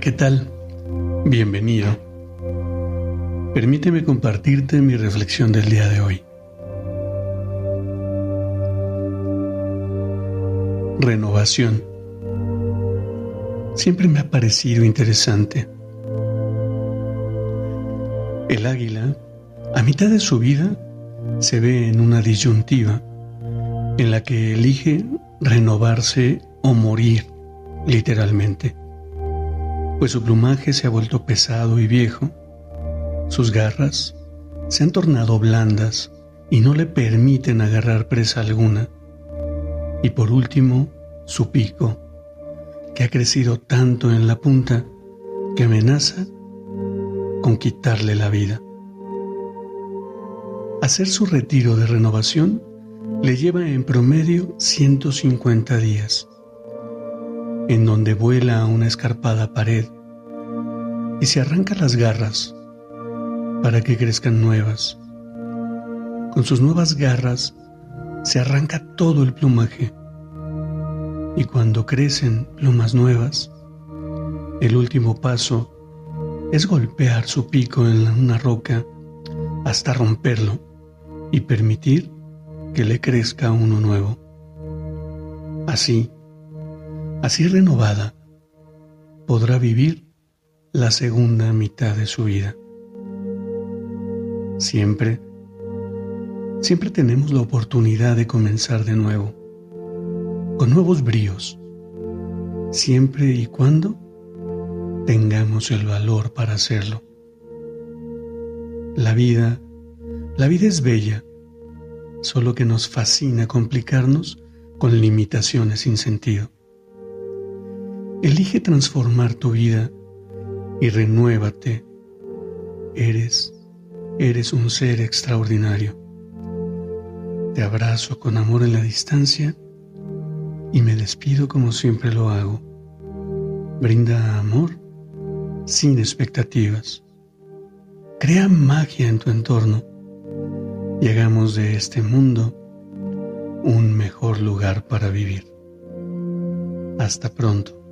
¿Qué tal? Bienvenido. Permíteme compartirte mi reflexión del día de hoy. Renovación. Siempre me ha parecido interesante. El águila, a mitad de su vida, se ve en una disyuntiva en la que elige renovarse o morir, literalmente pues su plumaje se ha vuelto pesado y viejo, sus garras se han tornado blandas y no le permiten agarrar presa alguna, y por último, su pico, que ha crecido tanto en la punta que amenaza con quitarle la vida. Hacer su retiro de renovación le lleva en promedio 150 días en donde vuela una escarpada pared y se arranca las garras para que crezcan nuevas. Con sus nuevas garras se arranca todo el plumaje y cuando crecen plumas nuevas, el último paso es golpear su pico en una roca hasta romperlo y permitir que le crezca uno nuevo. Así, Así renovada, podrá vivir la segunda mitad de su vida. Siempre, siempre tenemos la oportunidad de comenzar de nuevo, con nuevos bríos, siempre y cuando tengamos el valor para hacerlo. La vida, la vida es bella, solo que nos fascina complicarnos con limitaciones sin sentido. Elige transformar tu vida y renuévate. Eres, eres un ser extraordinario. Te abrazo con amor en la distancia y me despido como siempre lo hago. Brinda amor sin expectativas. Crea magia en tu entorno y hagamos de este mundo un mejor lugar para vivir. Hasta pronto.